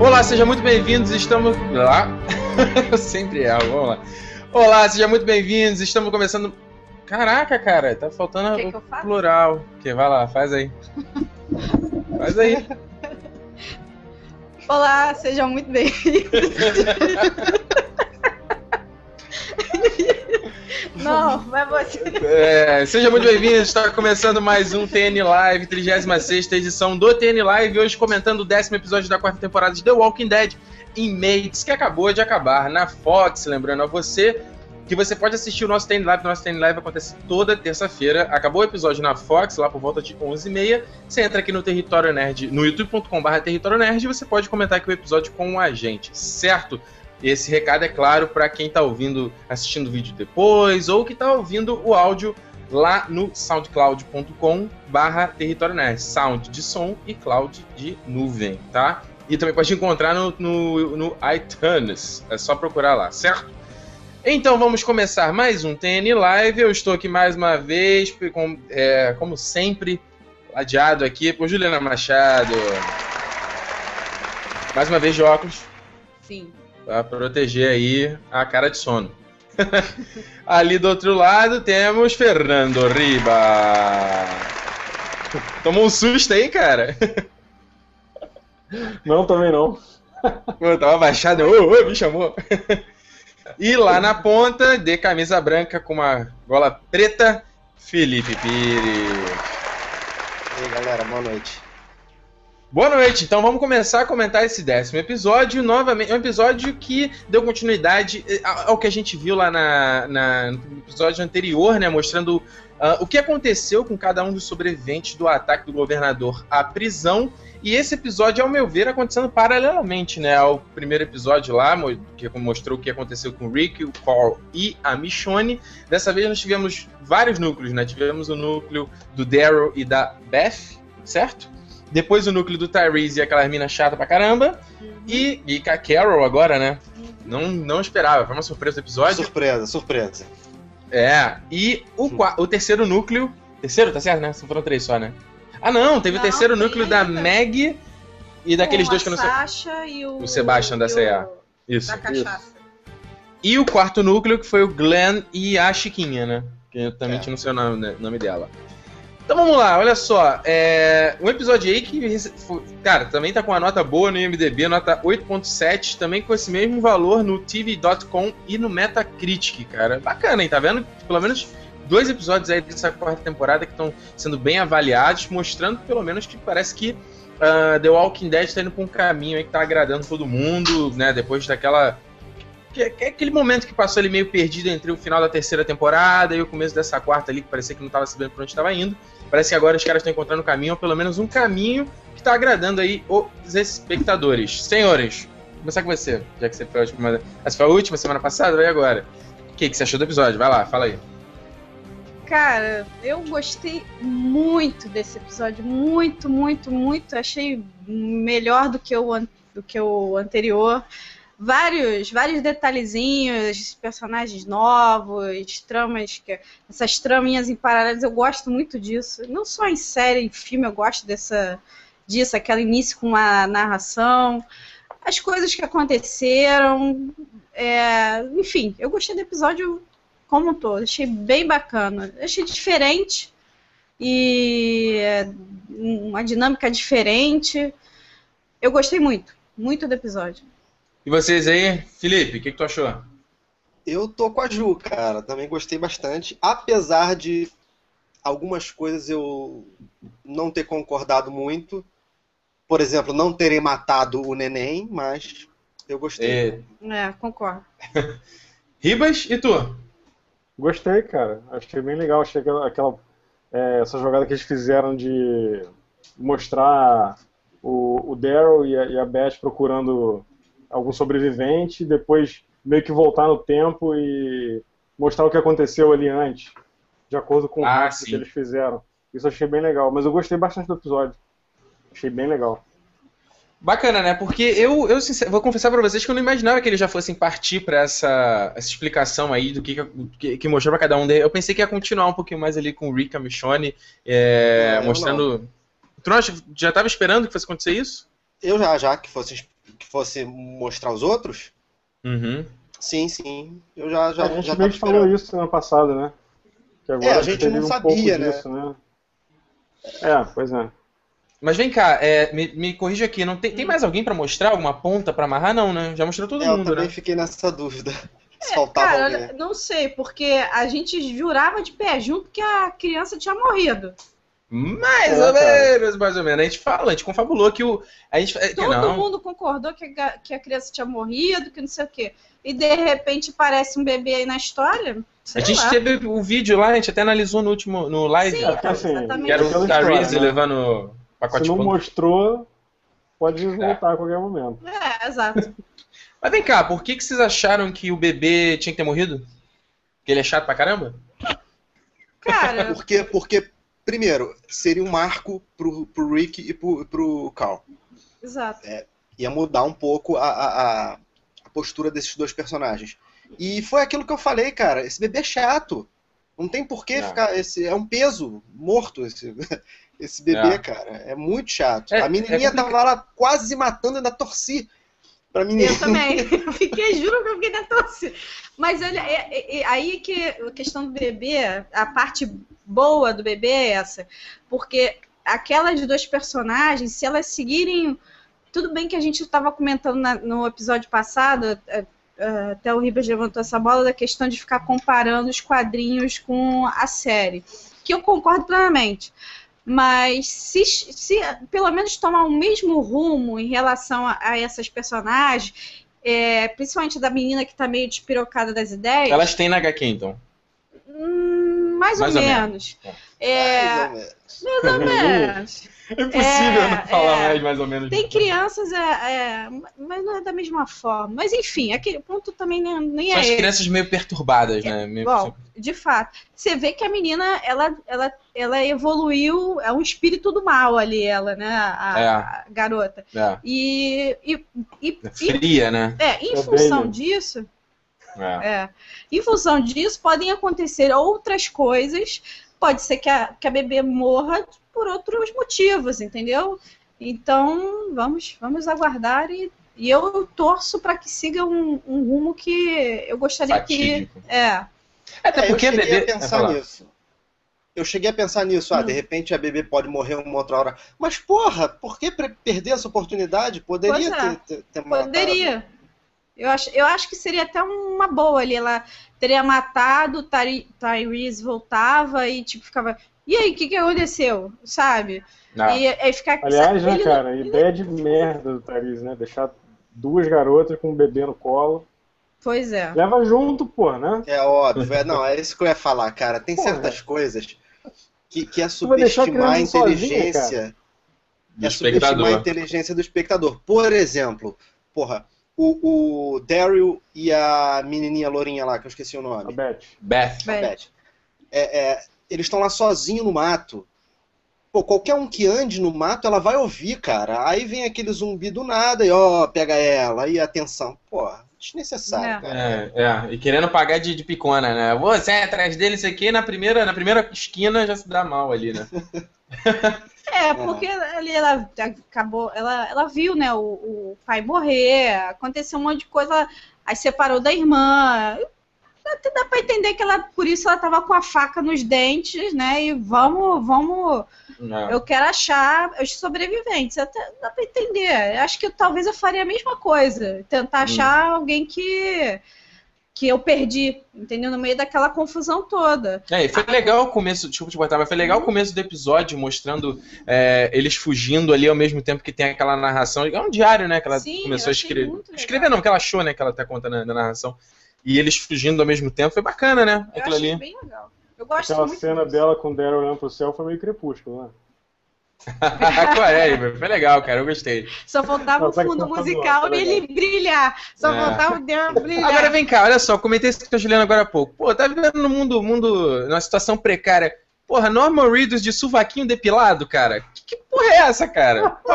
Olá, sejam muito bem-vindos. Estamos lá. Eu sempre erro, vamos lá. Olá, sejam muito bem-vindos. Estamos começando. Caraca, cara, tá faltando Quer o que plural. Que vai lá, faz aí. faz aí. Olá, sejam muito bem-vindos. Não, vai você. É, seja muito bem-vindo. Está começando mais um TN Live, 36 edição do TN Live. Hoje comentando o décimo episódio da quarta temporada de The Walking Dead Inmates, que acabou de acabar na Fox. Lembrando a você que você pode assistir o nosso TN Live. O nosso TN Live acontece toda terça-feira. Acabou o episódio na Fox, lá por volta de 11h30. Você entra aqui no Território Nerd, no youtube.com.br Território Nerd, e você pode comentar aqui o episódio com a gente, certo? Esse recado é claro para quem está ouvindo, assistindo o vídeo depois, ou que está ouvindo o áudio lá no soundcloud.com barra território nerd. Sound de som e cloud de nuvem, tá? E também pode encontrar no, no, no iTunes. É só procurar lá, certo? Então vamos começar mais um TN Live. Eu estou aqui mais uma vez, com, é, como sempre, ladeado aqui por Juliana Machado. Mais uma vez de óculos. Sim. Pra proteger aí a cara de sono. Ali do outro lado temos Fernando Riba. Tomou um susto aí, cara? Não, também não. Pô, tava baixado, ô, ô, me chamou. E lá na ponta, de camisa branca com uma gola preta, Felipe Pires. E aí, galera, boa noite. Boa noite, então vamos começar a comentar esse décimo episódio. Novamente, é um episódio que deu continuidade eh, ao que a gente viu lá na, na- no episódio anterior, né? Mostrando ah, o que aconteceu com cada um dos sobreviventes do ataque do governador à prisão. E esse episódio, ao meu ver, acontecendo paralelamente, né? Ao primeiro episódio lá, que mostrou o que aconteceu com o Rick, o Paul e a Michonne. Dessa vez nós tivemos vários núcleos, né? Tivemos o núcleo do Daryl e da Beth, certo? Depois o núcleo do Tyrese e aquela mina chata pra caramba. E, e com a Carol agora, né? Não, não esperava, foi uma surpresa do episódio. Surpresa, surpresa. É, e o, o terceiro núcleo. Terceiro, tá certo, né? Só foram três só, né? Ah, não, teve o Não, terceiro tem núcleo da ainda. Meg e daqueles Com dois que eu não sei. Sasha e o. O Sebastian da o- C&A. Isso. Da cachaça. E o quarto núcleo, que foi o Glenn e a Chiquinha, né? Que eu também É. não sei o nome, né, nome dela. Então vamos lá, olha só. É, um episódio aí que, cara, também tá com uma nota boa no IMDB, nota 8.7, também com esse mesmo valor no TV.com e no Metacritic, cara. Bacana, hein? Tá vendo? Pelo menos dois episódios aí dessa quarta temporada que estão sendo bem avaliados, mostrando pelo menos que parece que ah, The Walking Dead tá indo pra um caminho aí que tá agradando todo mundo, né? Depois daquela que, é aquele momento que passou ali meio perdido entre o final da terceira temporada e o começo dessa quarta ali, que parecia que não estava sabendo pra onde estava indo. Parece que agora os caras estão encontrando um caminho, ou pelo menos um caminho que tá agradando aí os espectadores. Senhores, vou começar com você, já que você foi a última. Essa foi a última semana passada, vai agora. O que, que você achou do episódio? Vai lá, fala aí. Cara, eu gostei muito desse episódio. Muito, muito, muito. Achei melhor do que o, do que o anterior. Vários, vários detalhezinhos, personagens novos, tramas, que, essas traminhas em paralelos, eu gosto muito disso. Não só em série, em filme, eu gosto dessa, disso, aquele início com uma narração, as coisas que aconteceram, é, enfim, eu gostei do episódio como um todo. Achei bem bacana. Achei diferente e é, uma dinâmica diferente. Eu gostei muito, muito do episódio. E vocês aí, Felipe, o que, que tu achou? Eu tô com a Ju, cara. Também gostei bastante. Apesar de algumas coisas eu não ter concordado muito. Por exemplo, não terem matado o neném, mas eu gostei. É, É, concordo. Ribas e tu? Gostei, cara. Achei bem legal. Achei aquela, aquela- é, essa jogada que eles fizeram de mostrar o, o Daryl e a, e a Beth procurando algum sobrevivente, e depois meio que voltar no tempo e mostrar o que aconteceu ali antes, de acordo com o Ah, sim. que eles fizeram. Isso eu achei bem legal. Mas eu gostei bastante do episódio. Achei bem legal. Bacana, né? Porque eu, eu sincer- vou confessar pra vocês que eu não imaginava que eles já fossem partir pra essa, essa explicação aí do que, que, que mostrou pra cada um deles. Eu pensei que ia continuar um pouquinho mais ali com o Rick, a Michonne, é, Não, eu mostrando. Tu não acha, já tava esperando que fosse acontecer isso? Eu já, já que fosse que fosse mostrar os outros, Uhum. sim, sim. Eu já, já, a gente já meio tava que falou isso ano passado, né? Que agora É, a gente não um sabia, né? disso, né? É, pois é. Mas vem cá, é, me, me corrija aqui, não tem, tem mais alguém pra mostrar? Alguma ponta pra amarrar? Não, né? Já mostrou todo É, eu mundo, também né? fiquei nessa dúvida. Se faltava Cara, alguém. não sei, porque a gente jurava de pé junto que a criança tinha morrido. Mais É, ou cara. menos, mais ou menos. A gente fala, a gente confabulou que o. A gente, é, que Todo não. mundo concordou que a, que a criança tinha morrido, que não sei o quê. E de repente parece um bebê aí na história. Sei A gente lá. teve o vídeo lá, a gente até analisou no último no live. Sim, É, porque assim, exatamente. que era o história, Tariz né? levando pacote Se não mostrou, pode voltar a qualquer momento. É, exato. Mas vem cá, por que, que vocês acharam que o bebê tinha que ter morrido? Que ele é chato pra caramba? Cara, Porque, porque, primeiro, seria um marco pro, pro Rick e pro, pro Carl. exato. Ia mudar um pouco a, a, a- a postura desses dois personagens. E foi aquilo que eu falei, cara. Esse bebê é chato. Não tem por que É. ficar. Esse, é um peso morto esse, esse bebê, É. cara. É muito chato. É- a menininha é tava lá quase matando, ainda torci pra menina. Eu também. Eu fiquei, juro que eu fiquei na torcida. Mas olha, é- é- é aí que a questão do bebê, a parte boa do bebê é essa. Porque aquelas duas personagens, se elas seguirem. Tudo bem que a gente estava comentando na- no episódio passado, é, é, até o Ribas levantou essa bola, da questão de ficar comparando os quadrinhos com a série. Que eu concordo plenamente. Mas se, se pelo menos tomar o mesmo rumo em relação a, a essas personagens, é, principalmente da menina que tá meio despirocada das ideias, Elas têm na HQ, então. hum, mais, Mais ou, ou menos. É, Mais ou menos. mais ou menos. É impossível É, não falar é. mais, mais ou menos. Tem crianças, é, é, mas não é da mesma forma. Mas enfim, aquele ponto também nem, nem São é as esse. crianças meio perturbadas, né? Meio- Bom, de fato. Você vê que a menina, ela, ela, ela evoluiu, é um espírito do mal ali, ela, né? A, É. a garota. é, E, e, e, e fria, né? é, em É função bem- disso, É. é, em função disso, podem acontecer outras coisas. Pode ser que a, que a bebê morra por outros motivos, entendeu? Então, vamos, vamos aguardar e, e eu torço para que siga um, um rumo que eu gostaria Fatídico. que. É, Até É, eu porque a cheguei bebê. a pensar falar. nisso. Eu cheguei a pensar nisso. Ah, Hum. de repente a bebê pode morrer uma outra hora. Mas, porra, por que perder essa oportunidade? Poderia é. ter, ter, ter matado. poderia. Eu acho, eu acho que seria até uma boa ali. Ela teria matado, Ty- Tyrese voltava e tipo ficava. E aí, o que, que aconteceu? Sabe? Não. E aí ficar. Aliás, né, ele- cara, ideia de merda do Tariz, né? Deixar duas garotas com um bebê no colo. Pois é. Leva junto, pô, né? É óbvio. É, não, é isso que eu ia falar, cara. Tem Porra. certas coisas que, que é a subestimar a sozinha, inteligência. Do é subestimar a espectador. inteligência do espectador. Por exemplo, porra, o, o Daryl e a menininha lourinha lá, que eu esqueci o A nome. Beth. Beth. a Beth. Beth. É, é, eles estão lá sozinhos no mato. Pô, qualquer um que ande no mato, ela vai ouvir, cara. Aí vem aquele zumbi do nada e ó, pega ela, aí atenção. Pô, desnecessário, É. cara. É, é, e querendo pagar de, de picona, né? Você é atrás dele, isso aqui, na primeira, na primeira esquina já se dá mal ali, né? É, porque ali ela acabou, ela, ela viu, né, o, o pai morrer, aconteceu um monte de coisa, aí separou da irmã. Até dá pra entender que ela, por isso ela tava com a faca nos dentes, né? E vamos, vamos, É. eu quero achar os sobreviventes. Até dá pra entender. Acho que talvez eu faria a mesma coisa, tentar achar alguém que que eu perdi, entendeu? No meio daquela confusão toda. É, e foi legal o começo, desculpa te botar, mas foi legal o começo do episódio mostrando é, eles fugindo ali ao mesmo tempo que tem aquela narração. É um diário, né? Que ela Sim, começou a escrever. Escrever não, que ela achou, né? Que ela tá contando na, na narração. E eles fugindo ao mesmo tempo, foi bacana, né? Eu Aquilo achei ali. bem legal. Eu gosto Aquela muito cena disso. dela com o Daryl olhando pro céu foi meio crepúsculo, né? é, foi legal, cara, eu gostei. Só faltava o fundo tá musical falando, dele brilhar. Só É. faltava o Daryl brilhar. Agora vem cá, olha só, comentei isso com a Juliana agora há pouco. Pô, tá vivendo no mundo, mundo, numa situação precária. Porra, Norman Reedus de suvaquinho depilado, cara. Que, que porra é essa, cara? Pô,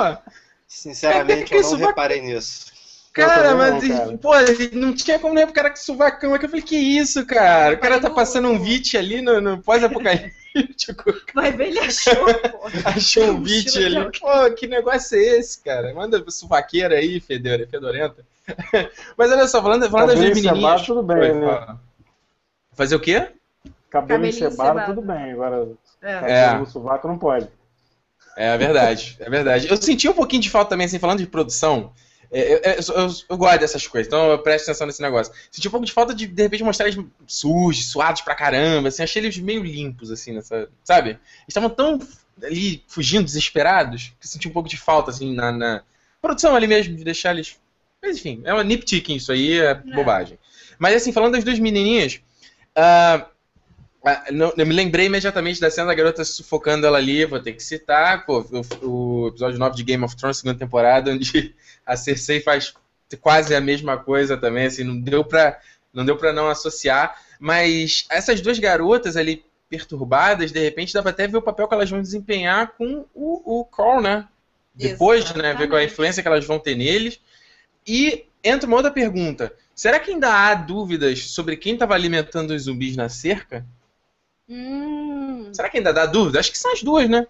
Sinceramente, que eu isso não reparei nisso. Cara, também mas, não, cara. pô, não tinha como nem pro cara com suvacão aqui. Eu falei, que isso, cara? O cara tá passando um VIT ali no, no pós-apocalipse. Tipo, Vai ver, ele achou, pô. achou um de ali. Pô, que negócio é esse, cara? Manda suvaqueira aí, fedora, fedorenta. Mas olha só, falando, falando das Cabelo encebado, menininhas. tudo bem, Oi, né? Fazer o quê? Cabelo Cabelinho encebado, tudo bem. Agora, É. cabelo no sovaco não pode. É verdade, é verdade. Eu senti um pouquinho de falta também, assim, falando de produção. É, Eu, eu- eu- eu gosto dessas coisas, então eu presto atenção nesse negócio. Senti um pouco de falta de, de repente, mostrar eles sujos, suados pra caramba, assim, achei eles meio limpos, assim, nessa. Sabe? Eles estavam tão ali fugindo, desesperados, que eu senti um pouco de falta, assim, na, na produção ali mesmo, de deixar eles. Mas enfim, é uma nipticking isso aí, é bobagem. Mas assim, falando das duas menininhas, ah, não- eu me lembrei imediatamente da cena da garota sufocando ela ali, vou ter que citar, pô, o, o episódio 9 de Game of Thrones, segunda temporada, onde a Cersei faz quase a mesma coisa também, assim, não deu pra não, deu pra não associar, mas essas duas garotas ali perturbadas, de repente dá pra até ver o papel que elas vão desempenhar com o, o Carl, né? Depois, né, ver qual é a Exatamente. influência que elas vão ter neles. E entra uma outra pergunta. Será que ainda há dúvidas sobre quem estava alimentando os zumbis na cerca? Hum, Será que ainda dá dúvida? Acho que são as duas, né?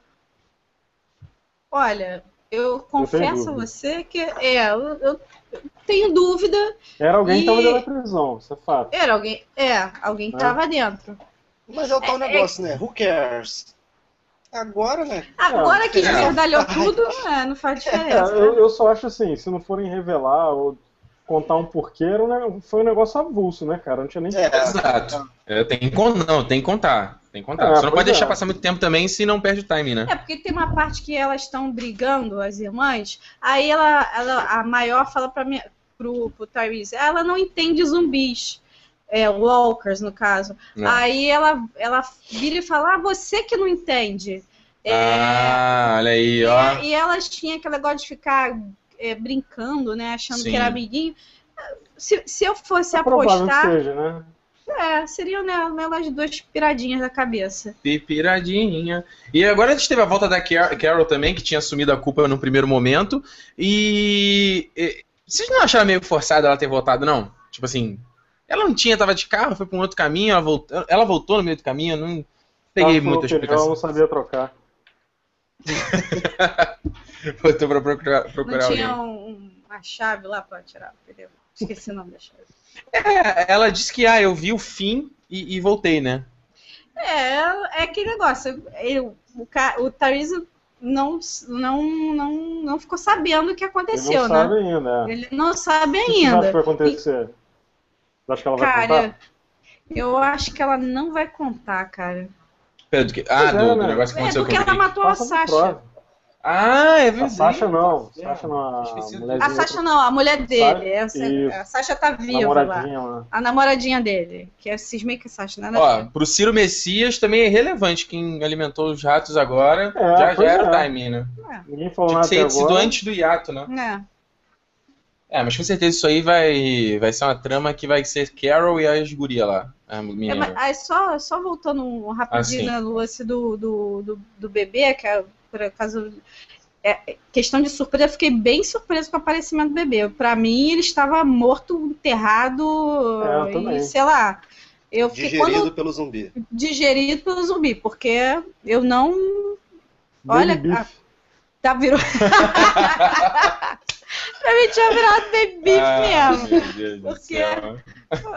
olha, eu confesso a dúvida. você que é, eu, eu tenho dúvida. Era alguém que E- tava dentro da prisão, isso é fato. Era alguém, é, alguém que Ah. tava dentro. Mas é o tal É, é- negócio, né? Who cares? Agora, né? Agora que é. tudo, é, não faz É, diferença. eu, eu só acho assim, se não forem revelar ou contar um porquê, era um foi um negócio avulso, né, cara? Não tinha nem É. Exato. É, tem não, tem que contar. Tem que contar. É, Você não pode é. deixar passar muito tempo também, se não perde o timing, né? É, porque tem uma parte que elas estão brigando, as irmãs, aí ela, ela a maior fala pra mim, pro, pro Tyrese, ela não entende zumbis. É, walkers, no caso. Não. Aí ela, ela vira e fala, ah, você que não entende. É, Ah, olha aí, ó. e, e elas tinham aquele negócio de ficar é, brincando, né? Achando Sim. que era amiguinho. Se, se eu fosse É apostar, seja, né? é, seriam né, elas duas piradinhas da cabeça. Piradinha. E agora a gente teve a volta da Car- Carol também, que tinha assumido a culpa no primeiro momento. E. e- Vocês não acharam meio forçado ela ter voltado, não? Tipo assim. Ela não tinha, tava de carro, foi pra um outro caminho, ela voltou, ela voltou no meio do caminho, eu não peguei muita explicação. não sabia trocar. Voltou pra procurar, Não procurar tinha alguém. um- uma chave lá pra tirar o pneu. Esqueci o nome da chave. É, ela disse que, ah, eu vi o fim e, e voltei, né? É, é aquele negócio. Eu, o, o Therese não, não, não, não ficou sabendo o que Ele aconteceu, não né? sabe ainda. é. Ele não sabe O que você acha ainda. que vai acontecer? Você acha que ela vai Cara, contar? eu acho que ela não vai contar, cara. Pera, do que? Ah, Pois é, do, do né? negócio que É aconteceu porque com ela o matou a Sasha. Ah, é A verdade. Sasha não. É, Sasha não, a. A Sasha não, a mulher dele. Essa- Isso. a Sasha tá viva lá. namoradinha lá. A namoradinha dele. Que é cismei que a Sasha, né? Ó, pro Ciro Messias também é relevante quem alimentou os ratos agora. É, já, já era o é. timing, né? Ninguém falou Tinha nada que ser sido antes do hiato, né? É. É, mas com certeza isso aí vai, vai ser uma trama que vai ser Carol e as guria lá. A É, mas, aí só, só voltando um rapidinho Ah, no lance do, do, do, do bebê, que é, por acaso. É, questão de surpresa, eu fiquei bem surpresa com o aparecimento do bebê. Pra mim, ele estava morto, enterrado É, e sei lá. Eu fiquei, Digerido quando pelo zumbi. digerido pelo zumbi, porque eu não. Baby Olha, a- tá virou. pra mim tinha virado baby beef Ah, mesmo. meu Deus do Porque- céu.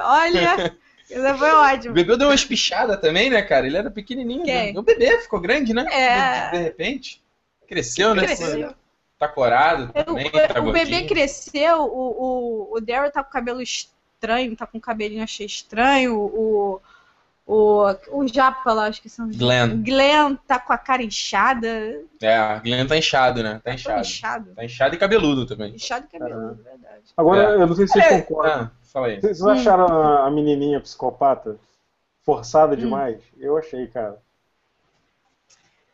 Olha, isso foi O ótimo. bebê deu uma espichada também, né, cara? Ele era pequenininho. Quem? né? O bebê ficou grande, né? É. De, de repente. Cresceu, né? Cresceu. Tá corado O, também. tá o bebê cresceu, o, o, o Daryl tá com o cabelo estranho, tá com o cabelinho achei estranho, o, o, o Japa lá, acho que são Glenn. Glenn tá com a cara inchada. É, Glenn tá inchado, né? Tá Tá inchado. inchado. Tá inchado e cabeludo também. Inchado e cabelo, verdade. Agora, É. eu não sei se vocês É, concordam. Ah, fala aí. Vocês acharam a, menininha psicopata forçada Hum. demais? Eu achei, cara.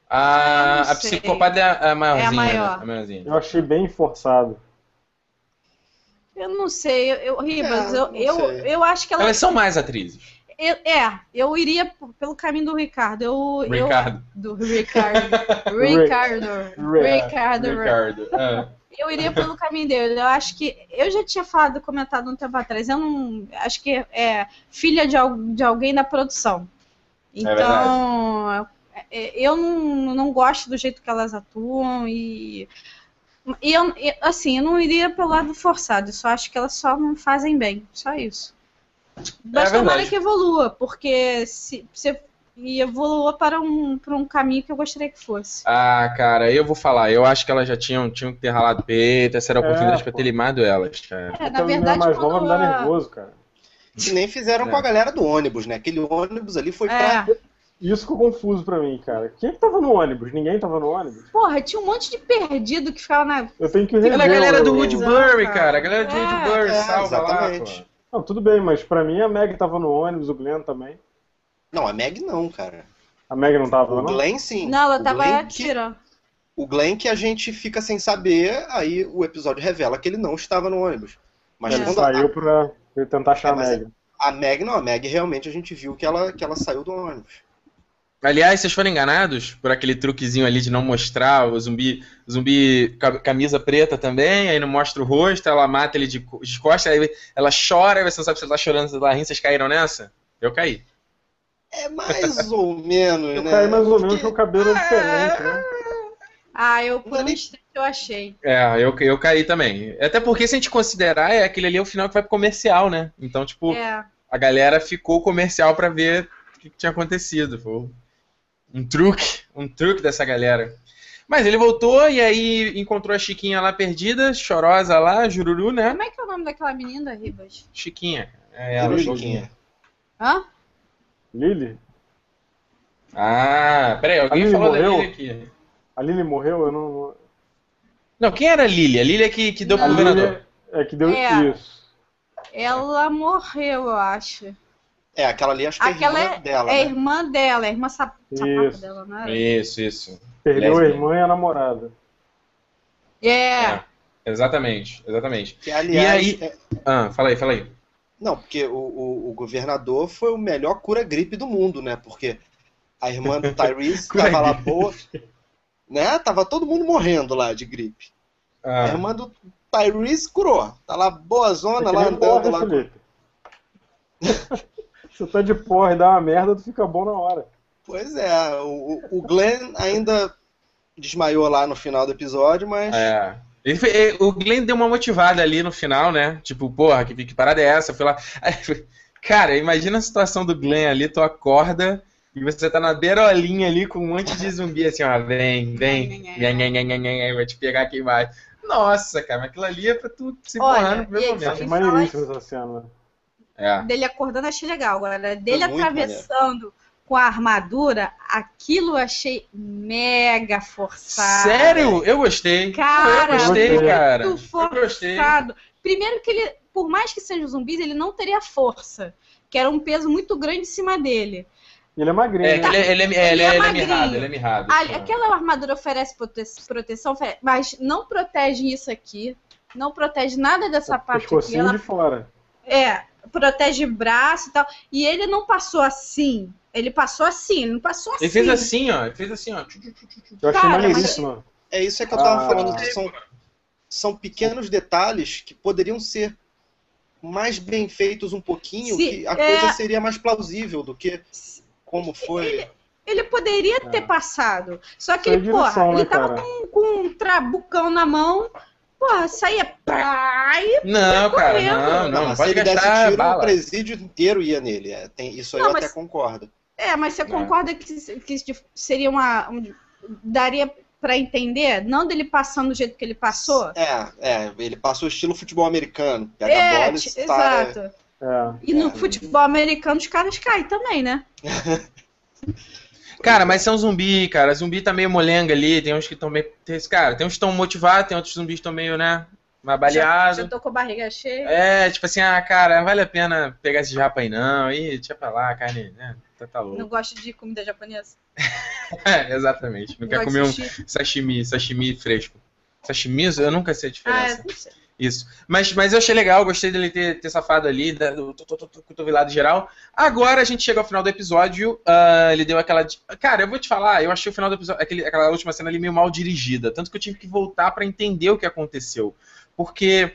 A, não a psicopata é a maiorzinha. É a maior. Né? A maiorzinha. Eu achei bem forçado. Eu não sei, eu, eu, Ribas, É, eu, não eu, sei. eu acho que ela. Elas são mais atrizes. eu- é, eu iria pelo caminho do Ricardo. Eu, eu- Ricardo. do Ricardo. Ricardo. Rick. Ricardo. Ricardo. Ah. Eu iria pelo caminho dele. Eu acho que. Eu já tinha falado, comentado um tempo atrás. Eu não. Acho que é filha de, de alguém da produção. Então. é, eu não, não gosto do jeito que elas atuam e. E eu, assim, eu não iria pelo lado forçado, eu só acho que elas só não fazem bem, só isso. Mas tomara verdade. que evolua, porque se, se e evolua para um, para um caminho que eu gostaria que fosse. Ah, cara, eu vou falar. Eu acho que elas já tinham, tinham que ter ralado peito. Essa era a É, oportunidade pra pô. ter limado elas, cara. É, na verdade, mais nova me dá nervoso, cara. Que nem fizeram É. com a galera do ônibus, né? Aquele ônibus ali foi pra. É, Isso ficou confuso pra mim, cara. Quem que tava no ônibus? Ninguém tava no ônibus? porra, tinha um monte de perdido que ficava na. Eu tenho que rever. Ela é a galera do Woodbury, cara. A galera do É, Woodbury é, salva lá, exatamente. pô. Não, tudo bem, mas pra mim a Meg tava no ônibus, o Glenn também. Não, a Meg não, cara. A Meg não tava, O não? Glenn sim. Não, ela O tava Glenn que- atirando. O Glenn que a gente fica sem saber, aí o episódio revela que ele não estava no ônibus. Mas É. Ele quando saiu a, pra pra tentar achar É, a Meg. a Meg não, a Meg realmente a gente viu que ela, que ela saiu do ônibus. Aliás, vocês foram enganados por aquele truquezinho ali de não mostrar o zumbi, zumbi ca- camisa preta também, aí não mostra o rosto, ela mata ele de, de costas, aí ela chora, aí você não sabe se ela tá chorando, se ela tá rindo, vocês caíram nessa? Eu caí. É mais ou menos, Eu né? caí mais ou menos Porque- porque o cabelo é diferente, né? Ah, eu por é um instante eu achei. É, eu, eu caí também. Até porque se a gente considerar, é aquele ali é o final que vai pro comercial, né? Então, tipo, É. a galera ficou comercial pra ver o que, que tinha acontecido. Foi um truque, um truque dessa galera. Mas ele voltou e aí encontrou a Chiquinha lá perdida, chorosa lá, jururu, né? Como é que é o nome daquela menina, Ribas? Chiquinha. É ela, Chiquinha. Chiquinha. Hã? Lily? Ah, peraí, alguém A Lily falou da morreu? Lily aqui. A Lily morreu? Eu não. Não, quem era a Lily? A Lily é que, que deu pro governador. É que deu É. isso. Ela morreu, eu acho. É, aquela ali acho que é Aquela irmã é, dela. é a né? irmã dela, a irmã sap sapato Isso. dela, não é? Isso, isso. Perdeu a irmã e a namorada. É. É, exatamente, exatamente. Que, aliás, E aí- é- Ah, fala aí, fala aí. Não, porque o, o, o governador foi o melhor cura-gripe do mundo, né? Porque a irmã do Tyrese tava lá boa, né? Tava todo mundo morrendo lá de gripe. A Ah, irmã do Tyrese curou. Tá lá boa zona, que lá andando porra, lá. Felipe. Você tá de porra e dá uma merda, tu fica bom na hora. Pois é, o, o- o Glenn ainda desmaiou lá no final do episódio, mas é. Ele foi- eh, o Glenn deu uma motivada ali no final, né? Tipo, porra, que, que parada é essa? Eu fui lá. Aí, cara, imagina a situação do Glenn ali, tu acorda e você tá na beirolinha ali com um monte de zumbi assim, ó, vem, vem, vem, vem, vem, vem, vem, vai te pegar aqui embaixo. Nossa, cara, mas aquilo ali é pra tu se borrar no primeiro momento. Acho Ele maneiríssimo essa cena. É. Dele acordando achei legal. Agora, dele atravessando com a armadura, aquilo eu achei mega forçado. Sério? Eu gostei. Cara, eu gostei, muito cara. Muito Eu gostei. forçado. Primeiro que ele, por mais que sejam zumbis, ele não teria força. Que era um peso muito grande em cima dele. Ele é magrinho, É, né? ele, é- ele, é- Ele ele, é- é ele é mirrado, ele é mirrado. Ah, aquela armadura oferece prote- proteção, mas não protege isso aqui. Não protege nada dessa O parte aqui. Ela de fora. É, protege braço e tal. E ele não passou assim. Ele passou assim, ele não passou assim. Ele fez assim, ó. Ele fez assim, ó. Eu achei maneiríssimo. é isso é que eu tava Ah. falando. que São, são pequenos detalhes que poderiam ser mais bem feitos um pouquinho, Se- que a é- coisa seria mais plausível do que como foi. Ele poderia ter É. passado. Só que ele, porra, direção, ele né, tava cara? com, com um trabucão na mão. Porra, saía. Pá, e Não, cara, não, não. Não pode se ele desse tiro, o bala. presídio inteiro ia nele. É, tem, isso aí Não, eu mas- até concordo. É, mas você É. concorda que, que isso seria uma. um- daria pra entender? Não dele passando do jeito que ele passou? É, é, ele passou estilo futebol americano. Pega a É, bola e t- está. exato. É. E no É. futebol americano os caras caem também, né? Cara, mas são zumbi, cara. Zumbi tá meio molenga ali. Tem uns que estão meio. Cara, tem uns que estão motivados, tem outros zumbis que estão meio, né? Mais Já, baleados. já tô com a barriga cheia. É, tipo assim, ah, cara, não vale a pena pegar esse japa aí não. Ih, deixa pra lá, carne, né? Tá, tá Não louco. gosto de comida japonesa. É, exatamente. Não quer gosto comer um sashimi, sashimi fresco. Sashimi, eu nunca sei a Ah, diferença. é, não sei. Isso. Mas, mas eu achei legal, gostei dele ter, ter safado ali, da- do to- to- to- cotovelado geral. Agora a gente chega ao final do episódio. ah, ele deu aquela. Cara, eu vou te falar, eu achei o final do episódio, aquele- aquela última cena ali meio mal dirigida. Tanto que eu tive que voltar pra entender o que aconteceu. Porque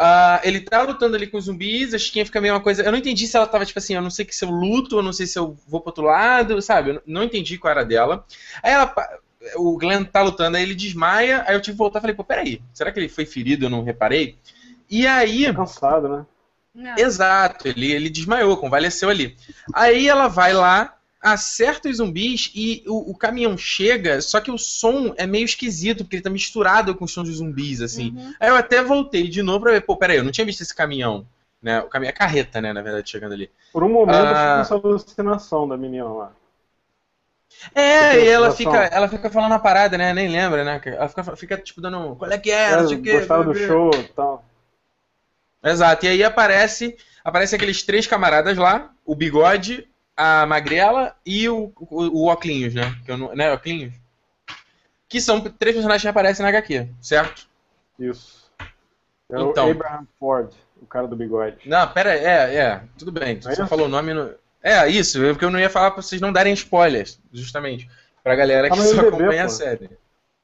Uh, ele tá lutando ali com os zumbis, a Chiquinha fica meio uma coisa. Eu não entendi se ela tava, tipo assim, eu não sei se eu luto, eu não sei se eu vou pro outro lado, sabe? Eu não entendi qual era dela. Aí ela. O Glenn tá lutando, aí ele desmaia, aí eu tive que voltar e falei, pô, peraí, será que ele foi ferido? Eu não reparei. E aí. Tá cansado, né? Não. Exato, ele, ele desmaiou, convalesceu ali. Aí ela vai lá, acerta os zumbis e o, o, caminhão chega, só que o som é meio esquisito, porque ele tá misturado com os sons dos zumbis, assim. Uhum. Aí eu até voltei de novo pra ver, pô, peraí, eu não tinha visto esse caminhão. Né? O caminhão é carreta, né, na verdade, chegando ali. Por um momento ah... eu essa alucinação da menina lá. É, e ela fica, ela fica falando a parada, né? Nem lembra, né? Ela fica, fica tipo dando. Qual é que é? é não sei o. Gostava do show e tal. Exato, e aí aparece, aparece aqueles três camaradas lá, o bigode, a Magrela e o, o, o Oclinhos, né? Que eu não, né, Oclinhos? Que são três personagens que aparecem na HQ, certo? Isso. É então, o Abraham Ford, o cara do bigode. Não, pera, é, é, tudo bem. Você é falou o nome no... É, isso, porque eu não ia falar pra vocês não darem spoilers, justamente. Pra galera que só acompanha a série.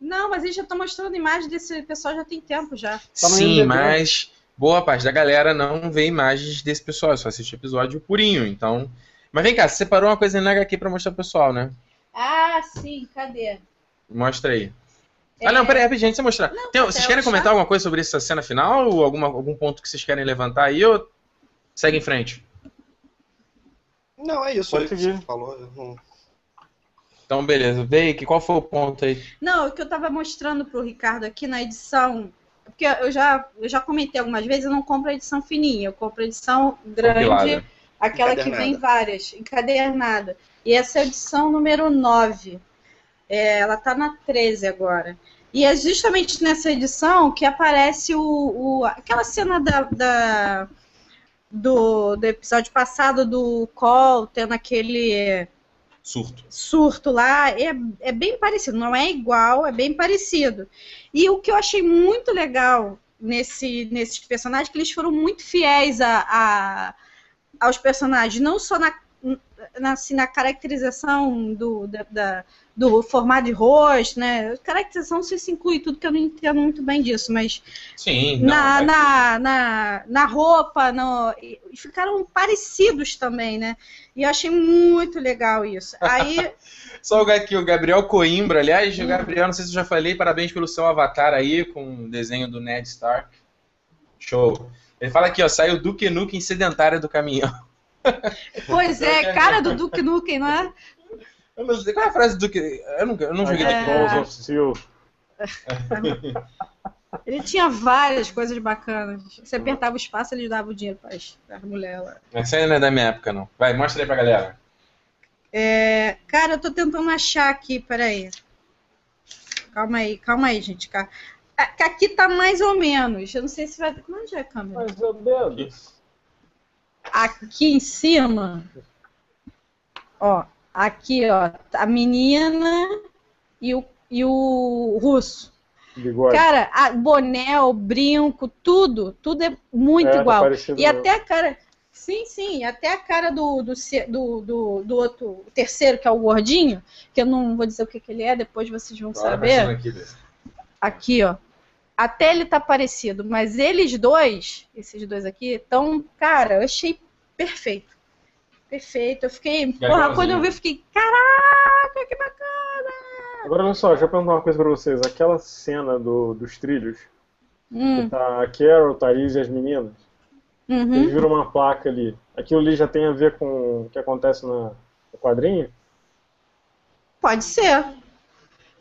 Não, mas eles já estão mostrando imagens desse pessoal já tem tempo já. Sim, mas boa parte da galera não vê imagens desse pessoal, só assiste episódio purinho, então mas vem cá, você separou uma coisa na HQ pra mostrar pro pessoal, né? Ah, sim, cadê? Mostra aí. É... Ah, não, peraí, rapidinho, antes de mostrar. Não, Tem, vocês querem comentar alguma coisa sobre essa cena final? Ou alguma, algum ponto que vocês querem levantar aí? Ou segue em frente? Não, é isso. Pode seguir. Você falou. Então, beleza. Vê qual foi o ponto aí? Não, o que eu tava mostrando pro Ricardo aqui na edição. Porque eu já, eu já comentei algumas vezes, eu não compro a edição fininha, eu compro a edição grande. Compilada Aquela que vem várias, encadernada. E essa é a edição número 9. É, ela está na 13 agora. E é justamente nessa edição que aparece o, o aquela cena da, da do, do, episódio passado do Cole tendo aquele surto, surto lá. É, é bem parecido, não é igual, é bem parecido. E o que eu achei muito legal nesse, nesses personagens é que eles foram muito fiéis a, a aos personagens, não só na, na, assim, na caracterização do, da, da, do formato de rosto, né? Caracterização se inclui tudo que eu não entendo muito bem disso, mas Sim, na, não, na, na, na, roupa, no, e ficaram parecidos também, né? E eu achei muito legal isso. Aí. Só aqui, o Gabriel Coimbra, aliás, hum. Gabriel, não sei se eu já falei, parabéns pelo seu avatar aí, com o desenho do Ned Stark. Show. Ele fala aqui, ó, saiu Duke Nukem sedentária do caminhão. Pois é, cara do Duke Nukem, não é? Eu não sei qual é a frase do Duke. Eu não, eu não joguei é... Duke. Ele tinha várias coisas bacanas. Você apertava o espaço, ele dava o dinheiro para as mulheres lá. Essa aí não é da minha época, não. Vai, mostra aí pra galera. É, cara, eu tô tentando achar aqui, peraí. Calma aí, calma aí, gente. Aqui tá mais ou menos. Eu não sei se vai. Como é que é a câmera? Mais ou menos. Aqui em cima. Ó, aqui, ó, a menina e o, e o russo. Bigode. Cara, a, boné, o brinco, tudo, tudo é muito é, tá igual. Tá e até a cara. Sim, sim, até a cara do, do, do, do, do outro, terceiro, que é o gordinho, que eu não vou dizer o que, que ele é, depois vocês vão saber. Aqui, aqui, ó. Até ele tá parecido, mas eles dois, esses dois aqui, estão, cara, eu achei perfeito. Perfeito. Eu fiquei, porra, quando eu vi, eu fiquei, caraca, que bacana! Agora, olha só, deixa eu perguntar uma coisa pra vocês. Aquela cena do, dos trilhos, hum. que tá a Carol, Thaís e as meninas, uhum. eles viram uma placa ali. Aquilo ali já tem a ver com o que acontece na, no quadrinho? Pode ser.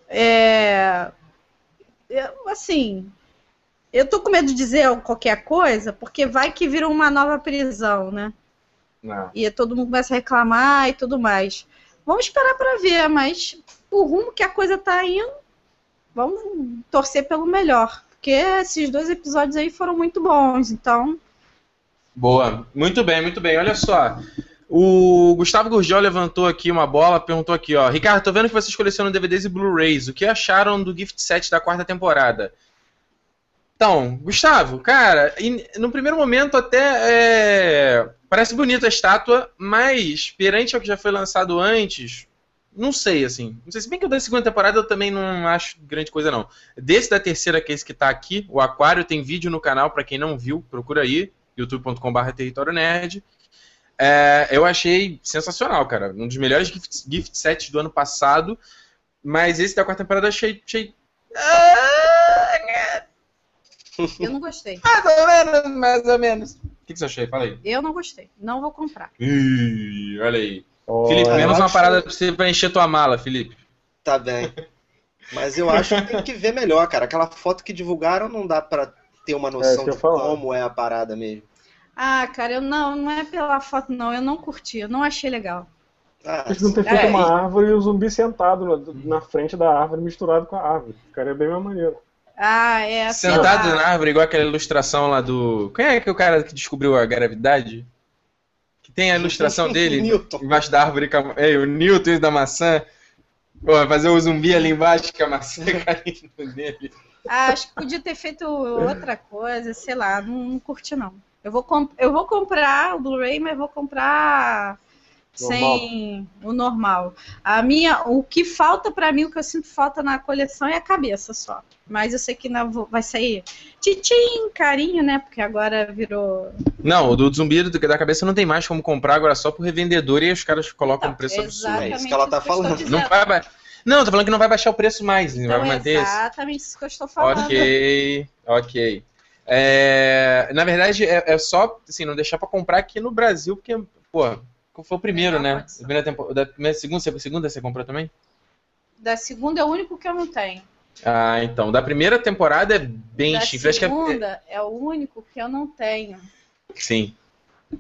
É, eu, assim, eu tô com medo de dizer qualquer coisa, porque vai que vira uma nova prisão, né? Não. E todo mundo começa a reclamar e tudo mais. Vamos esperar para ver, mas o rumo que a coisa tá indo, vamos torcer pelo melhor. Porque esses dois episódios aí foram muito bons, então. Boa, muito bem, muito bem. Olha só. O Gustavo Gurgel levantou aqui uma bola, perguntou aqui, ó. Ricardo, tô vendo que vocês colecionam DVDs e Blu-rays. O que acharam do gift set da quarta temporada? Então, Gustavo, cara, no primeiro momento até é, parece bonita a estátua, mas perante ao que já foi lançado antes, Não sei, assim. Não sei, se bem que o da segunda temporada eu também não acho grande coisa, não. Desse da terceira, que é esse que tá aqui, o Aquário, tem vídeo no canal, para quem não viu, procura aí, youtube.com.br território nerd. É, eu achei sensacional, cara. Um dos melhores gift, gift sets do ano passado. Mas esse da quarta temporada eu achei. achei... Eu não gostei. mais ou menos, mais ou menos. O que, que você achou? Fala aí. Eu não gostei. Não vou comprar. Ih, olha aí. Ó, Felipe, menos uma acho- parada pra você pra encher tua mala, Felipe. Tá bem. Mas eu acho que tem que ver melhor, cara. Aquela foto que divulgaram não dá pra ter uma noção isso que eu de falar. como é a parada mesmo. Ah, cara, eu não, não é pela foto, não. Eu não curti, eu não achei legal. Ah, Eles não ter feito É, uma árvore e o zumbi sentado na, na frente da árvore misturado com a árvore. Ficaria bem mais maneiro. Ah, é. sei Sentado lá. na árvore, igual aquela ilustração lá do. Quem é que é o cara que descobriu a gravidade? Que tem a ilustração dele Newton. embaixo da árvore. com a- É, o Newton da maçã. Pô, fazer o zumbi ali embaixo com a maçã caindo nele. Ah, acho que podia ter feito outra coisa, sei lá, não, não curti não. Eu vou, comp- eu vou comprar o Blu-ray, mas vou comprar sem o normal. A minha, o que falta pra mim, o que eu sinto falta na coleção é a cabeça só. Mas eu sei que não vou- vai sair titim, carinho, né? Porque agora virou. Não, o do zumbi do- da cabeça não tem mais como comprar agora só pro revendedor e aí os caras colocam um preço absurdo. É isso que ela tá falando. Não vai, ba- não, tô falando que não vai baixar o preço mais, Então vai manter exatamente isso que eu estou falando. Ok, ok. É, na verdade, é, é só assim, não deixar pra comprar aqui no Brasil, porque, pô, foi o primeiro, Não, né? ser. Primeira tempo, da primeira, segunda, você- segunda você comprou também? Da segunda é o único que eu não tenho. Ah, então. Da primeira temporada é bem Da chifre. É- segunda é... o único que eu não tenho. Sim.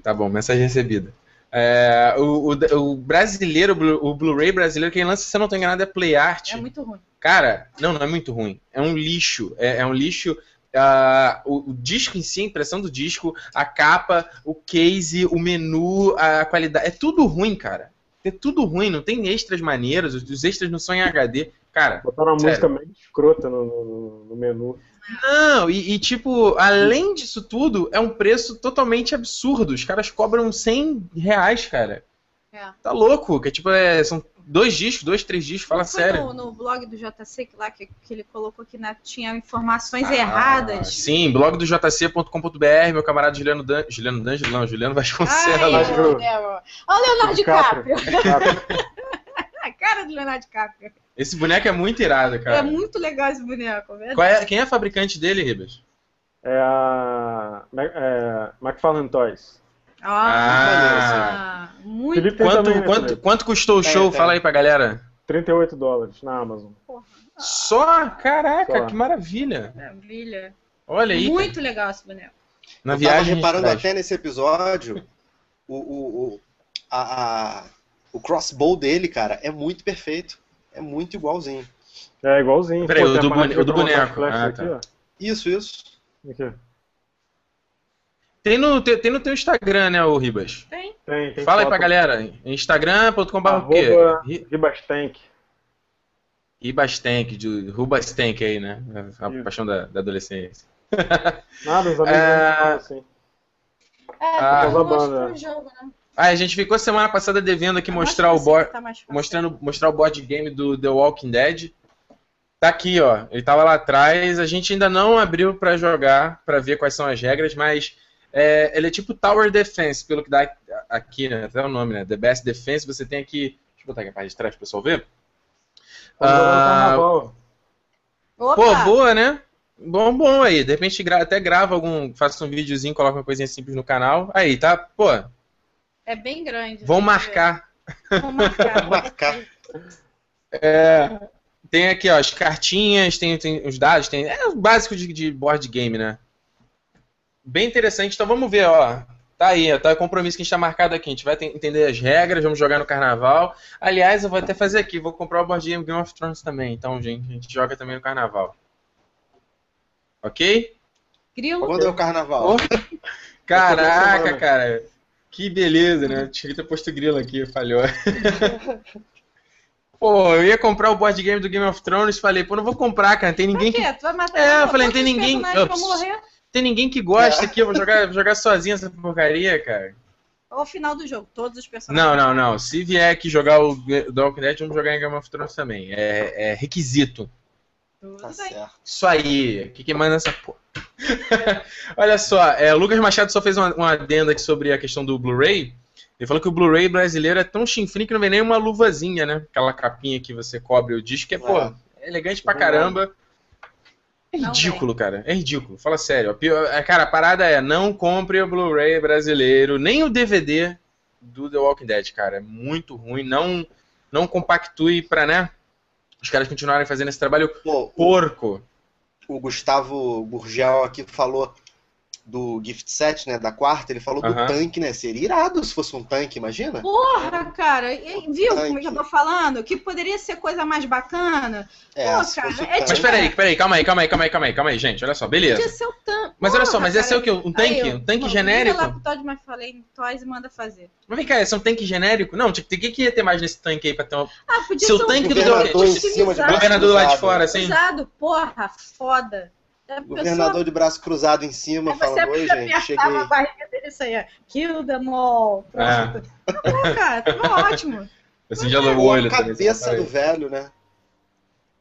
Tá bom, mensagem recebida. É, o, o- o brasileiro, o Blu-ray brasileiro, quem lança, se eu não tô enganado, é Play Art. É muito ruim. Cara, não, não é muito ruim. É um lixo. É, é um lixo. Ah, o, o disco em si, a impressão do disco, a capa, o case, o menu, a qualidade. É tudo ruim, cara. É tudo ruim, não tem extras maneiros, os, extras não são em HD. Cara, Botaram uma Sério. música meio escrota no, no- no menu. não, e, e, tipo, além disso tudo, é um preço totalmente absurdo. Os caras cobram 100 reais, cara. É. Tá louco, que tipo, é, são dois discos, dois, três discos, fala sério. No, no blog do JC que lá que, que ele colocou que na- tinha informações Ah, erradas. Sim, blog do jc.com.br, meu camarada Juliano Dan... Juliano D'Angelo, não, Juliano Ai, Vasconcelos. Deus. Olha o Leonardo DiCaprio. A cara do Leonardo DiCaprio. Esse boneco é muito irado, É cara. muito legal esse boneco, verdade. Qual é- quem é a fabricante dele, Ribas? É a é, McFarlane Toys. Ah, muito Felipe Quanto, né, quanto, quanto custou o show? tem. Fala aí pra galera. 38 dólares na Amazon. Só? Caraca, Só. que maravilha. maravilha. Olha aí. Muito legal esse boneco. Na eu viagem. reparando até nesse episódio, o, o, o, a, a- o crossbow dele, cara, é muito perfeito. É muito igualzinho. É igualzinho. Peraí, Pô, o do boneco. Ah, aqui, tá. Isso, isso. ó. Aqui. Tem no, tem, tem no teu Instagram, né, o Ribas? Tem? Tem, tem Fala aí foto. pra galera. Instagram.com.br o quê? Arroba Ri- Ribastank. Ribastank, de Rubastank aí, né? A Isso. paixão da, da adolescência. Nada, os amigos É. falam assim. É, Ah. Banda. jogo, né? Ah, a gente ficou semana passada devendo aqui mostrar o board. tá mostrando mostrar o board game do The Walking Dead. Tá aqui, ó. Ele tava lá atrás. A gente ainda não abriu pra jogar, pra ver quais são as regras, mas é, ele é tipo Tower Defense, pelo que dá aqui, né? Até o nome, né? The Best Defense. Você tem aqui. Deixa eu botar aqui a parte de trás pro pessoal ver. Ah! Pô, boa, né? Bom, bom aí. De repente gra- até grava algum. Faça um videozinho, coloca uma coisinha simples no canal. Aí, tá? Pô, É bem grande. vão eu marcar. Vão marcar. Marcar. É, tem aqui, ó, as cartinhas, tem, tem os dados, tem. É o básico de, de board game, né? Bem interessante. Então vamos ver, ó. Tá aí, ó, tá o compromisso que a gente tá marcado aqui. A gente vai te- entender as regras, vamos jogar no carnaval. Aliás, eu vou até fazer aqui, vou comprar o board game Game of Thrones também. Então, gente, a gente joga também no carnaval. Ok? Grilo. Quando é o carnaval? Caraca, cara. Que beleza, né? Tinha que ter posto grilo aqui, falhou. Pô, eu ia comprar o board game do Game of Thrones, falei, pô, não vou comprar, cara. Tem ninguém Por que? Tu vai matar É, eu falei, não tem ninguém- vão morrer? Tem ninguém que gosta aqui, eu vou jogar, vou jogar sozinho essa porcaria, cara. ao final do jogo, todos os personagens. Não, não, não. Se vier aqui jogar o The Walking Dead, vamos jogar em Game of Thrones também. É, é requisito. Tudo Tá bem. certo. Isso aí. O que, que manda essa porra? Olha só, é, o Lucas Machado só fez uma, uma adenda aqui sobre a questão do Blu-ray. Ele falou que o Blu-ray brasileiro é tão chinfrim que não vem nem uma luvazinha, né? Aquela capinha que você cobre o disco, que é, pô, É. é elegante pra caramba. É ridículo, cara. É ridículo. Fala sério. A pior- é, Cara, a parada é, não compre o Blu-ray brasileiro, nem o DVD do The Walking Dead, cara. É muito ruim. Não, não compactue pra, né? Os caras continuarem fazendo esse trabalho Pô, o, porco. o Gustavo Gurgel aqui falou do gift set, né? Da quarta, ele falou Aham. do tanque, né? Seria irado se fosse um tanque, imagina? Porra, cara, e- viu como é que eu Tanque. tô falando? Que poderia ser coisa mais bacana. É, Pô, cara, o é tanque. Mas peraí, peraí, calma aí, calma aí, calma aí, calma aí, calma aí, gente. Olha só, beleza. Podia ser o tanque. Mas olha só, mas ia ser o quê? Um tanque? Aí, Um tanque mano, genérico? Liga lá pro Todd McFarlane Toys e manda fazer. Mas vem cá, esse é um tanque genérico? Não, tinha que- o que, que ia ter mais nesse tanque aí pra ter um. Ah, podia Seu ser um tanque do governador Walking em cima de braço Governador lá de fora, assim. Usado, porra, foda. A pessoa- Governador de braço cruzado em cima, você falando, oi, gente, cheguei. a barriga dele e saía, kill them all. É. Pô, cara, tava ótimo. Assim, já o Ou olho a também. cabeça do velho, né?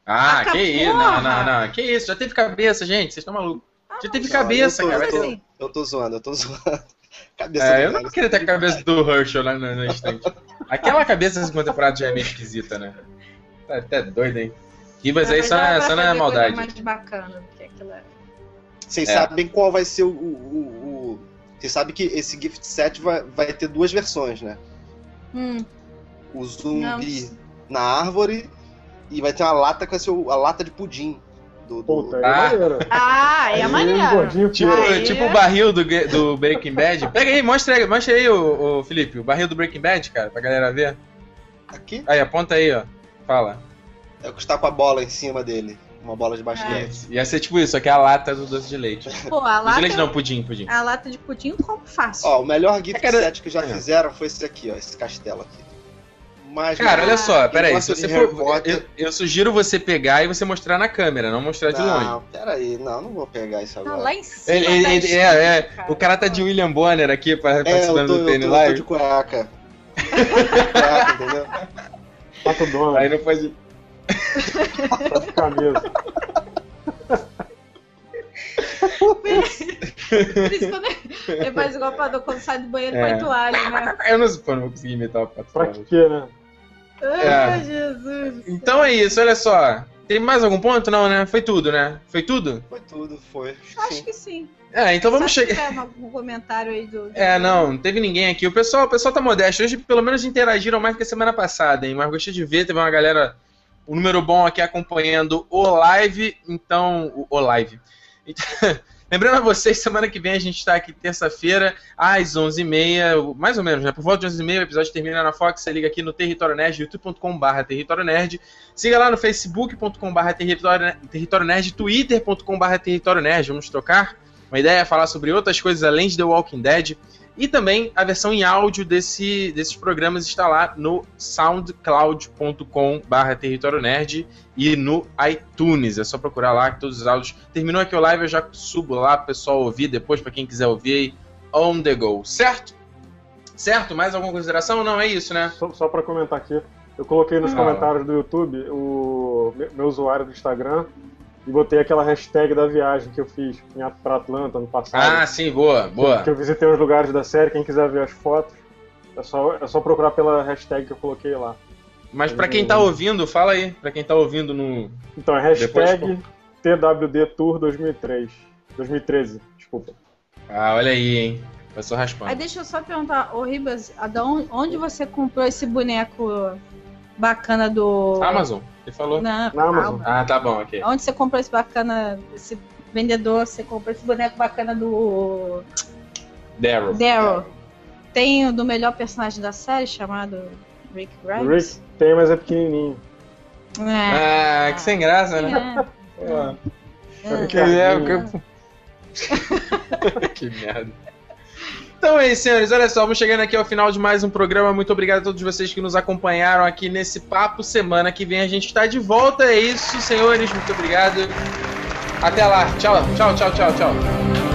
Ah, Ah, que isso? Não, não, não. Que isso? Já teve cabeça, gente. Vocês estão malucos. Já teve Não, cabeça, eu tô, cara. Eu tô, eu tô zoando, eu tô zoando. Cabeça É, do eu não velho. queria ter a cabeça do Herschel lá na, na estante. Aquela cabeça da segunda temporada já é meio esquisita, né? Tá até doido, hein? Ribas aí só na, só na coisa maldade. mais bacana do que aquilo era. Vocês É. sabem qual vai ser o. o, o- o- Vocês sabem que esse gift set vai, vai ter duas versões, né? Hum, O zumbi Não. na árvore e vai ter uma lata que vai ser o- a lata de pudim. Do, do- Puta, é Ah. maneiro. Ah, é Aí, maneiro. Tipo. Aí tipo é- o barril do, do Breaking Bad. Pega aí, mostra aí, mostra aí, o, Felipe, o barril do Breaking Bad, cara, pra galera ver. Aqui Aí, aponta aí, ó. Fala. É o que está com a bola em cima dele. Uma bola de basquete. Isso. Ia ser tipo isso, aqui é a lata do doce de leite. Pô, a Doce de leite lata, não, pudim, pudim. a lata de pudim eu compro fácil. Ó, o melhor gift É, cara- set que já É. fizeram foi esse aqui, ó, esse castelo aqui. Mas Cara, olha só, peraí, se você for. Potter- Eu, eu sugiro você pegar e você mostrar na câmera, não mostrar de longe. Não, peraí, não, não vou pegar isso Tá agora. lá em cima. Ele, ele- ele- é, é, cara. o cara tá de William Bonner aqui pra- É, eu participando tô, do eu, TN tô, eu tô Live. de cueca. cueca, entendeu? Dono, Aí não pode. Tá de camisa. Por isso quando é mais igual pra quando sai do banheiro É. põe toalha, né? Eu não, pô, não vou conseguir imitar o Pato Pra quê, né? Ai, Jesus. Então é isso, olha só. Tem mais algum ponto? Não, né? Foi tudo, né? Foi tudo? Foi tudo, foi. Acho Sim. que sim. É, então vamos chegar. tiver algum comentário aí do. do- É, não, não teve ninguém aqui. O pessoal, o pessoal tá modesto. Hoje, pelo menos, interagiram mais que a semana passada, hein? Mas gostei de ver, teve uma galera, um número bom aqui acompanhando o live. Então, o, o live. Lembrando a vocês, semana que vem a gente tá aqui terça-feira, às 11h30, mais ou menos, né? Por volta de 11h30, o episódio termina na Fox. Você liga aqui no Território Nerd, youtube.com.br Território Nerd. Siga lá no facebook.com.br Território Nerd, twitter.com.br Território Nerd. Vamos trocar uma ideia é falar sobre outras coisas além de The Walking Dead. E também a versão em áudio desse, desses programas está lá no soundcloud.com barra Território Nerd e no iTunes. É só procurar lá que todos os áudios. Terminou aqui o live, eu já subo lá pro pessoal ouvir depois, para quem quiser ouvir aí, on the go. Certo? Certo? Mais alguma consideração? Não, é isso, né? Só, só pra comentar aqui, eu coloquei nos Ah. comentários do YouTube o me- meu usuário do Instagram e botei aquela hashtag da viagem que eu fiz pra Atlanta ano passado. Ah, sim, boa, boa. Que eu visitei os lugares da série, quem quiser ver as fotos, é só, é só procurar pela hashtag que eu coloquei lá. Mas para quem tá ouvindo, fala aí. Para quem tá ouvindo no. Então é hashtag Depois, TWD Tour 2003. 2013, desculpa. Ah, olha aí, hein? Pessoal raspando. Aí deixa eu só perguntar, ô Ribas, onde você comprou esse boneco bacana do. Amazon, ele falou. Não, Na Amazon. Ah, tá bom, ok. Onde você comprou esse bacana, esse vendedor, você comprou esse boneco bacana do Daryl. Daryl. Tem o do melhor personagem da série, chamado Rick Grimes. Rick tem, mas é pequenininho. É. Ah, que sem graça, né? É. É. Que, é, que... que merda. Então é isso, senhores. Olha só, vamos chegando aqui ao final de mais um programa. Muito obrigado a todos vocês que nos acompanharam aqui nesse papo. Semana que vem a gente está de volta. É isso, senhores. Muito obrigado. Até lá. Tchau, tchau, tchau, tchau, tchau.